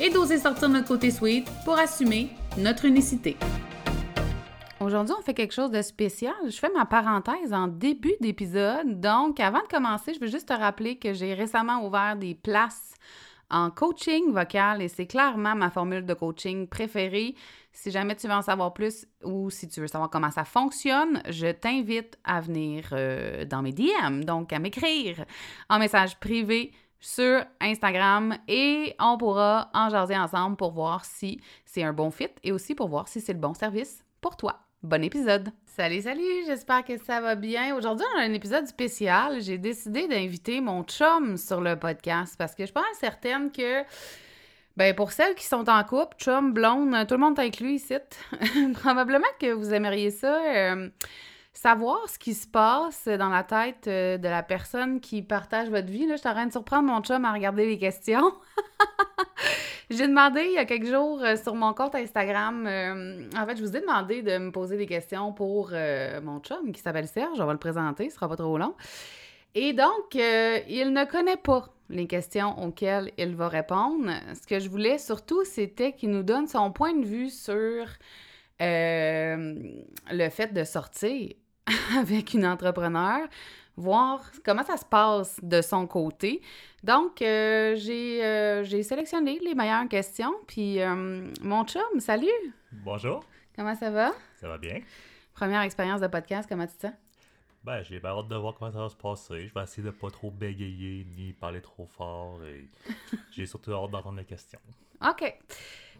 et d'oser sortir notre côté sweet pour assumer notre unicité. Aujourd'hui, on fait quelque chose de spécial. Je fais ma parenthèse en début d'épisode. Donc, avant de commencer, je veux juste te rappeler que j'ai récemment ouvert des places en coaching vocal et c'est clairement ma formule de coaching préférée. Si jamais tu veux en savoir plus ou si tu veux savoir comment ça fonctionne, je t'invite à venir euh, dans mes DM, donc à m'écrire en message privé sur Instagram et on pourra en jaser ensemble pour voir si c'est un bon fit et aussi pour voir si c'est le bon service pour toi. Bon épisode! Salut, salut! J'espère que ça va bien. Aujourd'hui, on a un épisode spécial. J'ai décidé d'inviter mon chum sur le podcast parce que je pense certaine que, ben, pour celles qui sont en couple, chum, blonde, tout le monde inclus ici. Probablement que vous aimeriez ça. Euh, savoir ce qui se passe dans la tête euh, de la personne qui partage votre vie. Là, je suis en train de surprendre mon chum à regarder les questions. J'ai demandé il y a quelques jours euh, sur mon compte Instagram, euh, en fait, je vous ai demandé de me poser des questions pour mon chum qui s'appelle Serge. On va le présenter, ce sera pas trop long. Et donc, il ne connaît pas les questions auxquelles il va répondre. Ce que je voulais surtout, c'était qu'il nous donne son point de vue sur le fait de sortir avec une entrepreneur, voir comment ça se passe de son côté. Donc, euh, euh, j'ai sélectionné les meilleures questions. Puis, euh, mon chum, salut! Bonjour. Comment ça va? Ça va bien. Première expérience de podcast, comment tu te sens? Ben, j'ai hâte de voir comment ça va se passer. Je vais essayer de pas trop bégayer ni parler trop fort. Et j'ai surtout hâte d'entendre les questions. OK.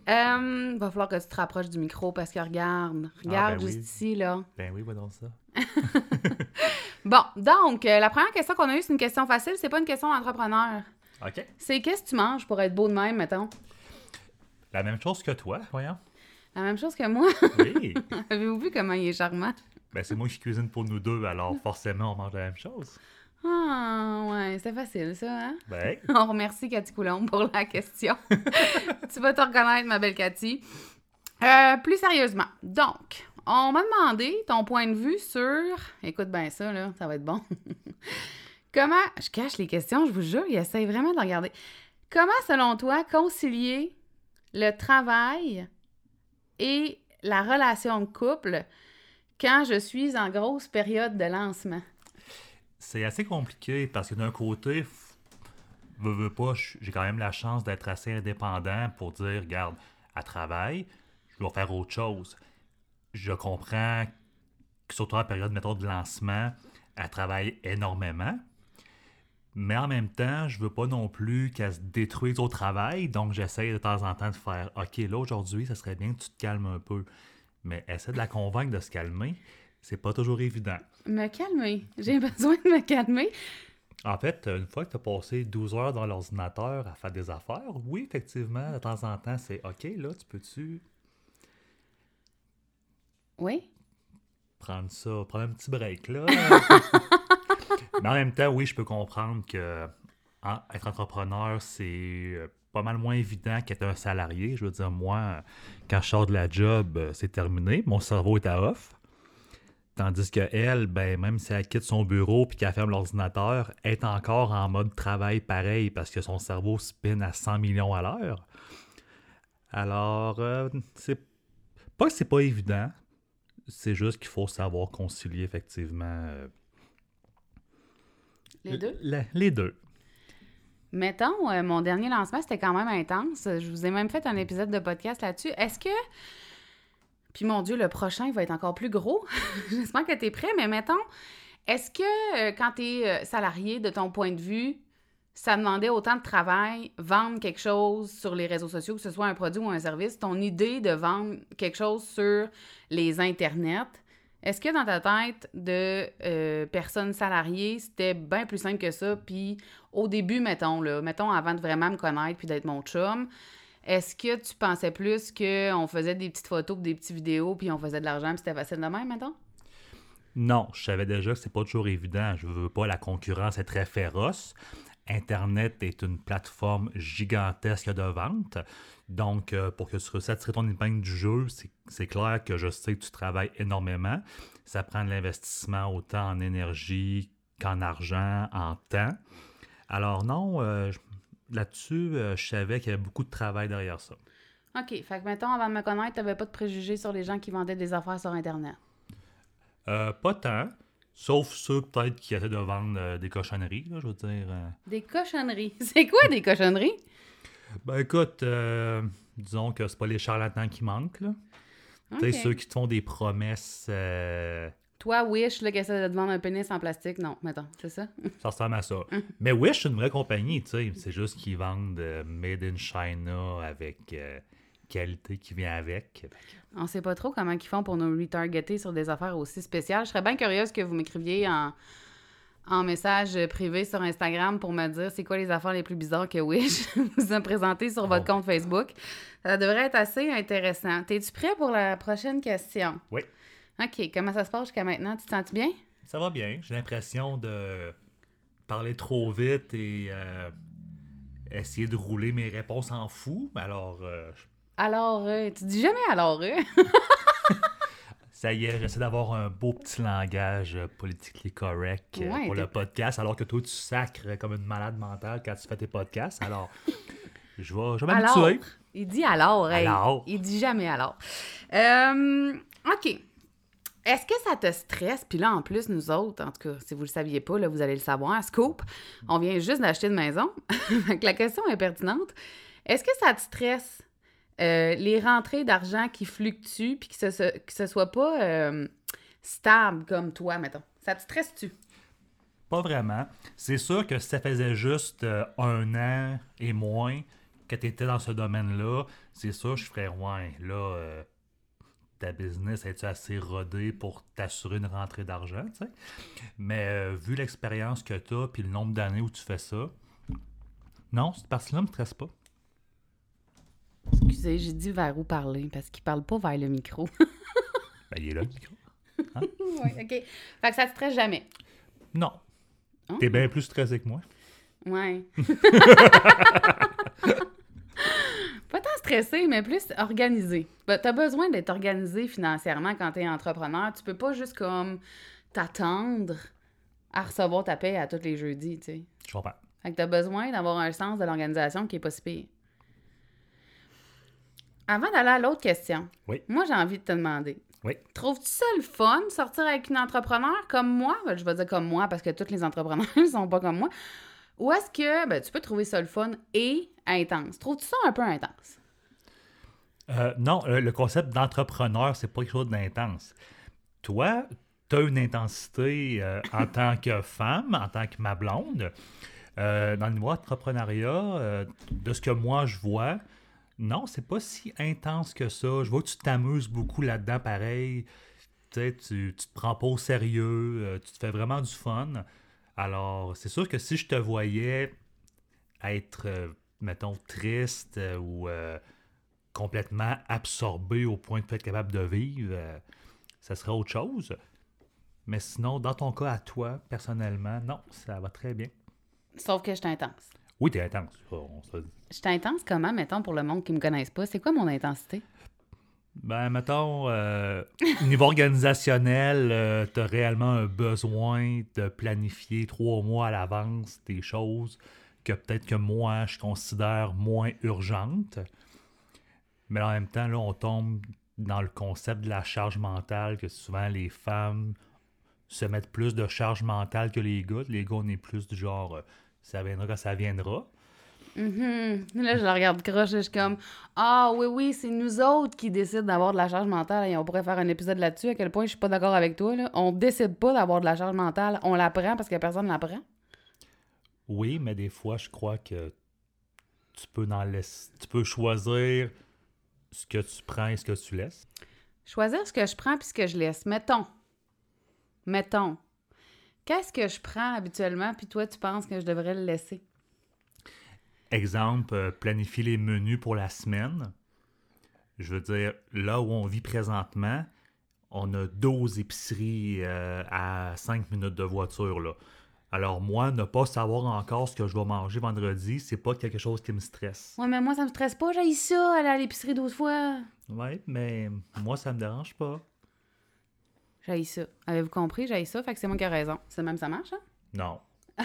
Euh, va falloir que tu te rapproches du micro parce que regarde, ah, regarde ben juste ici, là. Ben oui, va dans ça. bon, donc, euh, la première question qu'on a eue, c'est une question facile, c'est pas une question d'entrepreneur. OK. C'est qu'est-ce que tu manges pour être beau de même, mettons? La même chose que toi, voyons. La même chose que moi? Oui. Avez-vous vu comment il est charmant? Ben, c'est moi qui cuisine pour nous deux, alors forcément, on mange la même chose. Ah, ouais, c'est facile, ça, hein? Ben. On remercie Cathy Coulomb pour la question. tu vas te reconnaître, ma belle Cathy. Euh, plus sérieusement, donc, on m'a demandé ton point de vue sur. Écoute bien ça, là, ça va être bon. Comment. Je cache les questions, je vous jure, il essaye vraiment de regarder. Comment, selon toi, concilier le travail et la relation de couple quand je suis en grosse période de lancement? c'est assez compliqué parce que d'un côté, veux, veux pas, j'ai quand même la chance d'être assez indépendant pour dire, regarde, à travail, je dois faire autre chose. Je comprends que surtout en période, mettons, de lancement, elle travaille énormément. Mais en même temps, je veux pas non plus qu'elle se détruise au travail, donc j'essaie de temps en temps de faire OK, là aujourd'hui, ça serait bien que tu te calmes un peu. Mais essaie de la convaincre de se calmer c'est pas toujours évident. Me calmer. J'ai besoin de me calmer. En fait, une fois que tu as passé 12 heures dans l'ordinateur à faire des affaires, oui, effectivement, de temps en temps, c'est OK, là, tu peux-tu. Oui. Prendre ça, prendre un petit break, là. Mais en même temps, oui, je peux comprendre que être entrepreneur, c'est euh, pas mal moins évident qu'être un salarié. Je veux dire, moi, quand je sors de la job, euh, c'est terminé. Mon cerveau est à off. Tandis que elle, ben, même si elle quitte son bureau puis qu'elle ferme l'ordinateur, est encore en mode travail pareil parce que son cerveau spin à 100 millions à l'heure. Alors, euh, c'est pas que c'est pas évident, c'est juste qu'il faut savoir concilier effectivement. Euh, les deux? les deux. Mettons, euh, mon dernier lancement, c'était quand même intense. Je vous ai même fait un épisode de podcast là-dessus. Est-ce que puis mon Dieu, le prochain va être encore plus gros. J'espère que tu es prêt, mais mettons, est-ce que euh, quand tu es salarié, de ton point de vue, ça demandait autant de travail, vendre quelque chose sur les réseaux sociaux, que ce soit un produit ou un service, ton idée de vendre quelque chose sur les internets, est-ce que dans ta tête de euh, personne salariée, c'était bien plus simple que ça? Puis au début, mettons, là, mettons avant de vraiment me connaître puis d'être mon chum, Est-ce que tu pensais plus qu'on faisait des petites photos, des petites vidéos, puis on faisait de l'argent, puis c'était facile de même, maintenant? Non, je savais déjà que c'est pas toujours évident. Je veux pas, la concurrence est très féroce. Internet est une plateforme gigantesque de vente. Donc, euh, pour que tu tirer ton épingle du jeu, c'est clair que je sais que tu travailles énormément. Ça prend de l'investissement autant en énergie qu'en argent, en temps. Alors non, euh, là-dessus, euh, je savais qu'il y avait beaucoup de travail derrière ça. OK. Fait que, mettons, avant de me connaître, tu n'avais pas de préjugés sur les gens qui vendaient des affaires sur Internet? pas tant. Sauf ceux peut-être qui essaient de vendre des cochonneries, là, je veux dire. Des cochonneries? C'est quoi des cochonneries? Ben écoute, euh, disons que c'est pas les charlatans qui manquent, là. Tu sais, ceux qui te font des promesses. Euh, Toi, Wish, là, qui essaie de te vendre un pénis en plastique, non, mettons, c'est ça? ça ressemble à ça. Mais Wish, c'est une vraie compagnie, tu sais. C'est juste qu'ils vendent euh, Made in China avec qualité qui vient avec. On sait pas trop comment ils font pour nous retargeter sur des affaires aussi spéciales. Je serais bien curieuse que vous m'écriviez en en message privé sur Instagram pour me dire c'est quoi les affaires les plus bizarres que Wish vous a présenté sur votre oh. compte Facebook. Ça devrait être assez intéressant. Es-tu prêt pour la prochaine question? Oui. OK. Comment ça se passe jusqu'à maintenant? Tu te sens bien? Ça va bien. J'ai l'impression de parler trop vite et euh, essayer de rouler mes réponses en fou. Alors. Euh, alors, euh, tu dis jamais alors, Ça y est, j'essaie d'avoir un beau petit langage politiquement correct euh, pour le podcast, alors que toi, tu sacres comme une malade mentale quand tu fais tes podcasts. Alors, je vais, je vais m'habituer. Il dit alors, alors. Il dit jamais alors. Euh, OK. Est-ce que ça te stresse? Puis là, en plus, nous autres, en tout cas, si vous le saviez pas, là, vous allez le savoir, Scoop, on vient juste d'acheter une maison. la question est pertinente. Est-ce que ça te stresse? Euh, les rentrées d'argent qui fluctuent puis que ce, soit pas euh, stable comme toi, mettons. Ça te stresse-tu? Pas vraiment. C'est sûr que ça faisait juste euh, un an et moins que tu étais dans ce domaine-là, c'est sûr je ferais ouais, là ta business est tu assez rodée pour t'assurer une rentrée d'argent, tu sais? Mais vu l'expérience que tu as puis le nombre d'années où tu fais ça, non, cette partie-là me stresse pas. Excusez, j'ai dit vers où parler parce qu'il parle pas vers le micro. ben, il est là, le micro. Hein? oui, OK. Fait que ça te stresse jamais. Non. Oh. T'es bien plus stressé que moi. Ouais. pas tant stressé, mais plus organisé. Ben, t'as besoin d'être organisé financièrement quand t'es entrepreneur. Tu peux pas juste comme t'attendre à recevoir ta paie à tous les jeudis, tu sais. Je comprends. Fait que t'as besoin d'avoir un sens de l'organisation qui est pas si pire. Avant d'aller à l'autre question, moi, j'ai envie de te demander. Oui. Trouves-tu ça le fun, sortir avec une entrepreneur comme moi? Ben, je vais dire comme moi parce que tous les entrepreneurs ne sont pas comme moi. Ou est-ce que ben, tu peux trouver ça le fun et intense? Trouves-tu ça un peu intense? Euh, non, euh, le concept d'entrepreneur, c'est pas quelque chose d'intense. Toi, tu as une intensité euh, en tant que femme, en tant que ma blonde. dans le niveau entrepreneuriat, de ce que moi je vois, non, c'est pas si intense que ça. Je vois que tu t'amuses beaucoup là-dedans, pareil. Tu, tu te prends pas au sérieux, euh, tu te fais vraiment du fun. Alors, c'est sûr que si je te voyais être, euh, mettons, triste euh, ou complètement absorbé au point de être capable de vivre, ça serait autre chose. Mais sinon, dans ton cas à toi, personnellement, non, ça va très bien. Sauf que je intense. Oui, t'es intense. Je suis intense comment, mettons, pour le monde qui me connaisse pas? C'est quoi mon intensité? Ben, mettons, euh, niveau organisationnel, euh, tu as réellement un besoin de planifier trois mois à l'avance des choses que peut-être que moi, je considère moins urgentes. Mais en même temps, là, on tombe dans le concept de la charge mentale, que souvent les femmes se mettent plus de charge mentale que les gars. Les gars, on est plus du genre, euh, ça viendra quand ça viendra. Mm-hmm. Là, je la regarde croche et je suis comme Ah oui, oui, c'est nous autres qui décident d'avoir de la charge mentale et on pourrait faire un épisode là-dessus. À quel point je suis pas d'accord avec toi. Là. On décide pas d'avoir de la charge mentale, on la prend parce que personne ne la prend. Oui, mais des fois, je crois que tu peux, dans tu peux choisir ce que tu prends et ce que tu laisses. Choisir ce que je prends puis ce que je laisse. Mettons. Mettons. Qu'est-ce que je prends habituellement puis toi, tu penses que je devrais le laisser? Exemple, euh, planifier les menus pour la semaine. Je veux dire, là où on vit présentement, on a 12 épiceries euh, à 5 minutes de voiture. Là. Alors moi, ne pas savoir encore ce que je vais manger vendredi, c'est pas quelque chose qui me stresse. Ouais, mais moi, ça me stresse pas. J'ai ça, aller à l'épicerie 12 fois. Ouais, mais moi, ça me dérange pas. J'ai ça. Avez-vous compris? J'ai ça, fait que c'est moi qui ai raison. C'est même ça marche, hein? Non.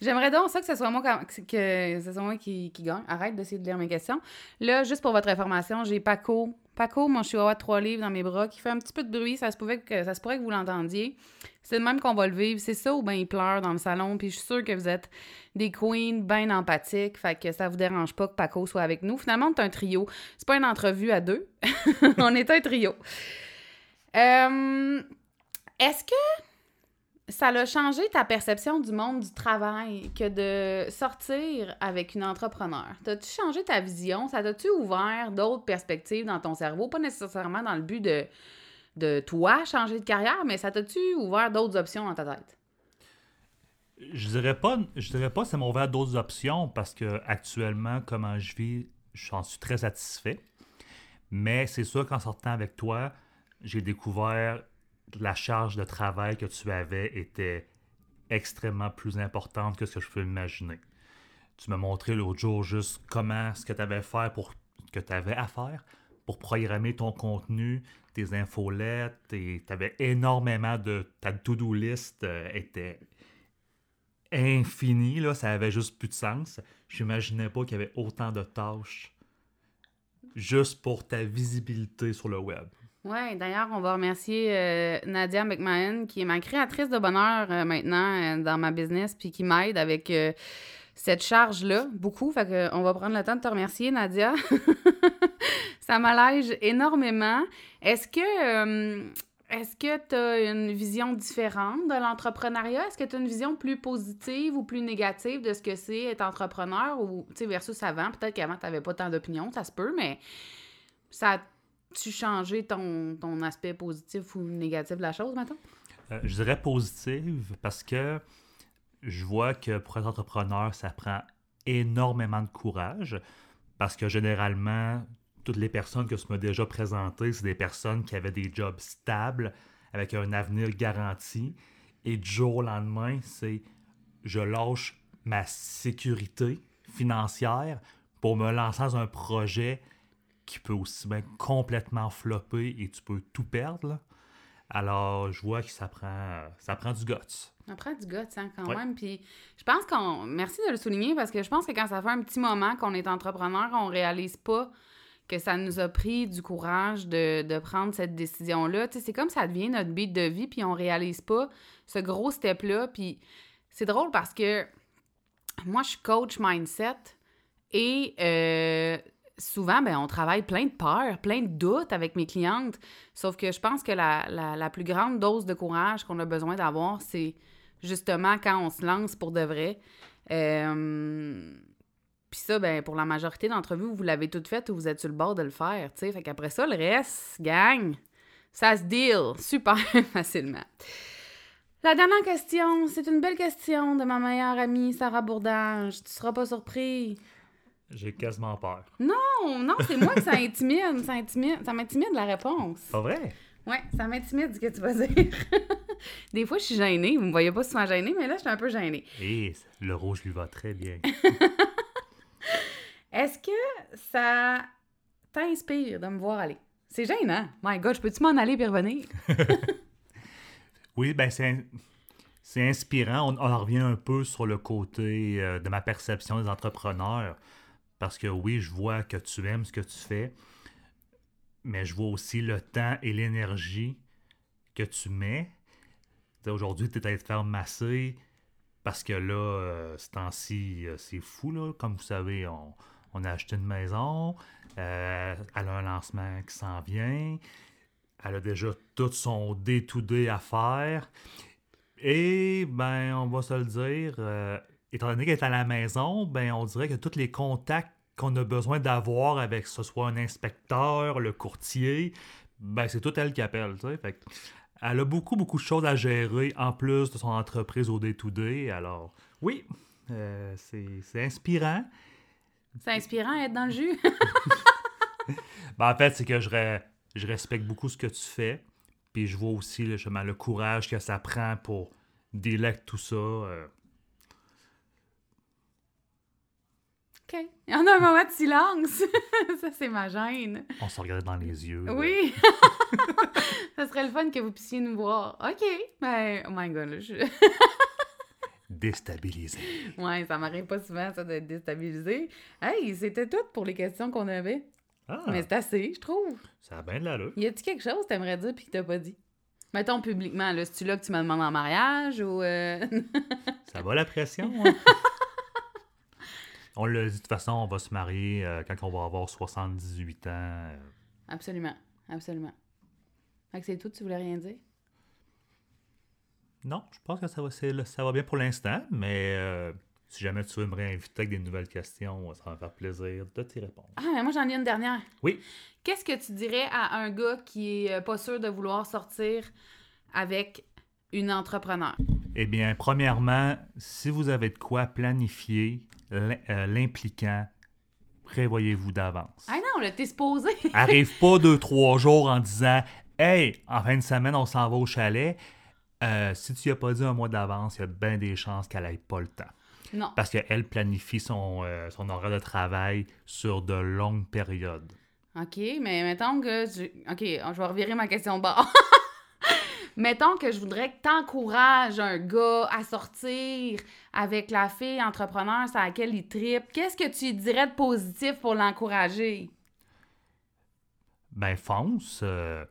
J'aimerais donc ça que ce soit moi, que ce soit moi qui, qui gagne. Arrête d'essayer de lire mes questions. Là, juste pour votre information, j'ai Paco. Paco, mon chihuahua de trois livres dans mes bras, qui fait un petit peu de bruit. Ça se, pouvait que, ça se pourrait que vous l'entendiez. C'est le même qu'on va le vivre. C'est ça ou bien il pleure dans le salon. Puis je suis sûre que vous êtes des queens bien empathiques. Fait que ça vous dérange pas que Paco soit avec nous. Finalement, on est un trio. C'est pas une entrevue à deux. on est un trio. Euh, Est-ce que ça a changé ta perception du monde du travail que de sortir avec une entrepreneur? T'as-tu changé ta vision? Ça t'a-tu ouvert d'autres perspectives dans ton cerveau? Pas nécessairement dans le but de, de toi changer de carrière, mais ça t'a-tu ouvert d'autres options dans ta tête? Je dirais pas, je dirais pas que ça m'a ouvert d'autres options parce que actuellement, comment je vis, j'en suis très satisfait. Mais c'est sûr qu'en sortant avec toi, j'ai découvert la charge de travail que tu avais était extrêmement plus importante que ce que je peux imaginer. Tu m'as montré l'autre jour juste comment ce que tu avais faire pour que tu avais à faire pour programmer ton contenu, tes infolettes, et tu avais énormément de ta to-do list euh, était infinie là, ça avait juste plus de sens. J'imaginais pas qu'il y avait autant de tâches juste pour ta visibilité sur le web. Oui, d'ailleurs, on va remercier euh, Nadia McMahon, qui est ma créatrice de bonheur euh, maintenant euh, dans ma business, puis qui m'aide avec cette charge-là, beaucoup. Fait que, on va prendre le temps de te remercier, Nadia. Ça m'allège énormément. Est-ce que est-ce que tu as une vision différente de l'entrepreneuriat? Est-ce que tu as une vision plus positive ou plus négative de ce que c'est être entrepreneur ou, versus avant? Peut-être qu'avant, tu n'avais pas tant d'opinions, ça se peut, mais ça tu changé ton, ton, aspect positif ou négatif de la chose, maintenant? Euh, je dirais positive parce que je vois que pour être entrepreneur, ça prend énormément de courage parce que généralement, toutes les personnes que tu m'as déjà présentées, c'est des personnes qui avaient des jobs stables avec un avenir garanti. Et du jour au lendemain, c'est je lâche ma sécurité financière pour me lancer dans un projet qui peut aussi bien complètement flopper et tu peux tout perdre. Alors, je vois que ça prend, ça prend du guts. Ça prend du guts, hein, quand même. Puis, je pense qu'on. Merci de le souligner parce que je pense que quand ça fait un petit moment qu'on est entrepreneur, on réalise pas que ça nous a pris du courage de, prendre cette décision-là. Tu sais, c'est comme ça devient notre beat de vie, puis on réalise pas ce gros step-là. Puis, c'est drôle parce que moi, je suis coach mindset et euh, souvent, ben, on travaille plein de peurs, plein de doutes avec mes clientes. Sauf que je pense que la, plus grande dose de courage qu'on a besoin d'avoir, c'est justement quand on se lance pour de vrai. Euh, puis ça, ben, pour la majorité d'entre vous, vous l'avez tout fait ou vous êtes sur le bord de le faire. sais. Fait qu'après ça, le reste, gang, ça se deal super facilement. La dernière question, c'est une belle question de ma meilleure amie Sarah Bourdage. Tu seras pas surpris. J'ai quasiment peur. Non, non, c'est moi que ça intimide. Ça, intimide, ça m'intimide la réponse. Pas vrai? Oui, ça m'intimide ce que tu vas dire. Des fois, je suis gênée. Vous me voyez pas souvent gênée, mais là, je suis un peu gênée. Et le rouge lui va très bien. Est-ce que ça t'inspire de me voir aller? C'est gênant. My God, je peux-tu m'en aller et revenir? oui, ben c'est c'est inspirant. On, on, revient un peu sur le côté euh, de ma perception des entrepreneurs. Parce que oui, je vois que tu aimes ce que tu fais, mais je vois aussi le temps et l'énergie que tu mets. Aujourd'hui, tu es allé te faire masser parce que là, euh, ce temps-ci, euh, c'est fou. Là. Comme vous savez, on, a acheté une maison, euh, elle a un lancement qui s'en vient, elle a déjà tout son day-to-day à faire. Et, ben, on va se le dire, étant donné qu'elle est à la maison, ben, on dirait que tous les contacts qu'on a besoin d'avoir avec que ce soit un inspecteur, le courtier, ben, c'est tout elle qui appelle. Fait elle a beaucoup, beaucoup de choses à gérer en plus de son entreprise au day-to-day. Alors, oui, Euh, c'est inspirant. C'est inspirant être dans le jus. Ben, en fait, c'est que je, re- je respecte beaucoup ce que tu fais. Puis je vois aussi là, justement, le courage que ça prend pour avec tout ça. euh. OK. Il y en a un moment de silence. ça, c'est ma gêne. on se regarde dans les yeux. Oui. ça serait le fun que vous puissiez nous voir. OK. Ben, oh my god, là, je... Déstabilisé. Ouais, ça m'arrive pas souvent, ça, d'être déstabilisé. Hey, c'était tout pour les questions qu'on avait. Ah, Mais c'est assez, je trouve. ça a bien de l'allure. Y a-tu quelque chose que t'aimerais dire puis que t'as pas dit? Mettons publiquement, là, c'est-tu là que tu me demandes en mariage ou... euh, Ça va la pression. hein? On l'a dit, de toute façon, on va se marier euh, quand on va avoir 78 ans. euh. absolument, absolument. Fait que c'est tout, tu voulais rien dire? Non, je pense que ça va, ça va bien pour l'instant, mais euh, si jamais tu veux me réinviter avec des nouvelles questions, ça va me faire plaisir de t'y répondre. Ah, mais moi, j'en ai une dernière. Oui. Qu'est-ce que tu dirais à un gars qui est pas sûr de vouloir sortir avec une entrepreneur? Eh bien, premièrement, si vous avez de quoi planifier l'impliquant, prévoyez-vous d'avance. Ah non, là, t'es supposé. Arrive pas deux, trois jours en disant Hey, en fin de semaine, on s'en va au chalet. Euh, si tu n'y as pas dit un mois d'avance, il y a bien des chances qu'elle n'ait pas le temps. non. Parce qu'elle planifie son, euh, son horaire de travail sur de longues périodes. OK, mais mettons que... OK, je vais revirer ma question de bord. mettons que je voudrais que t'encourages un gars à sortir avec la fille entrepreneur sur laquelle il tripe. Qu'est-ce que tu dirais de positif pour l'encourager? Ben, fonce. euh,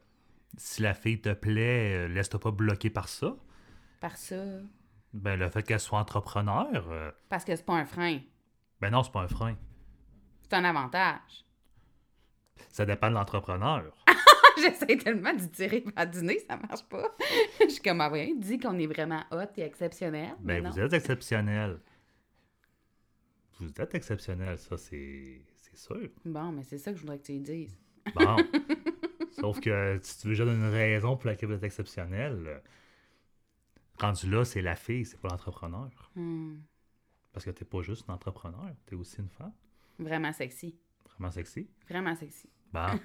si la fille te plaît, euh, laisse-toi pas bloquer par ça. Par ça. Ben, le fait qu'elle soit entrepreneur, euh, Parce que c'est pas un frein. ben non, c'est pas un frein. C'est un avantage. Ça dépend de l'entrepreneur. J'essaie tellement d'y tirer à dîner, ça marche pas. je suis comme, ah ouais, dis qu'on est vraiment hot et exceptionnel. mais Ben, vous êtes exceptionnel. Vous êtes exceptionnel, ça, c'est c'est sûr. Bon, mais c'est ça que je voudrais que tu lui dises. Bon. Sauf que si tu veux juste donner une raison pour laquelle vous êtes exceptionnel, rendu là, c'est la fille, c'est pas l'entrepreneur. Hmm. Parce que t'es pas juste une entrepreneur, t'es aussi une femme. Vraiment sexy. Vraiment sexy. Vraiment sexy. Bon,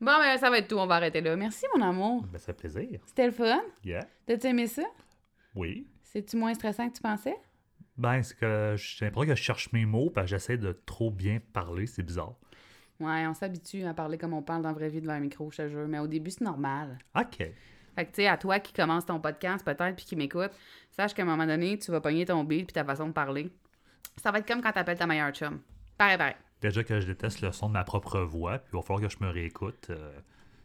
Bon, ben ça va être tout, on va arrêter là. Merci, mon amour. ben, ça fait plaisir. C'était le fun. Yeah. T'as-tu aimé ça? Oui. C'est-tu moins stressant que tu pensais? Ben, c'est que j'ai l'impression que je cherche mes mots parce que j'essaie de trop bien parler, c'est bizarre. Ouais, on s'habitue à parler comme on parle dans la vraie vie devant un micro, je te jure. Mais au début, c'est normal. OK. Fait que, tu sais, à toi qui commence ton podcast, peut-être, puis qui m'écoute, sache qu'à un moment donné, tu vas pogner ton beat puis ta façon de parler. Ça va être comme quand t'appelles ta meilleure chum. Pareil, pareil. Déjà que je déteste le son de ma propre voix, puis il va falloir que je me réécoute. euh,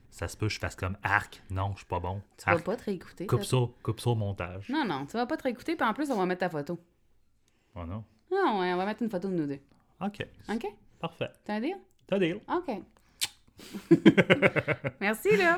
ça se peut que je fasse comme arc. Non, je suis pas bon. Tu vas Arc. pas te réécouter. Coupe ça- coupe ça au montage. Non, non, tu vas pas te réécouter, puis en plus, on va mettre ta photo. Oh non. Non, ouais, on va mettre une photo de nous deux. OK. OK? Parfait. T'as un deal? T'as deal. OK. Merci, là.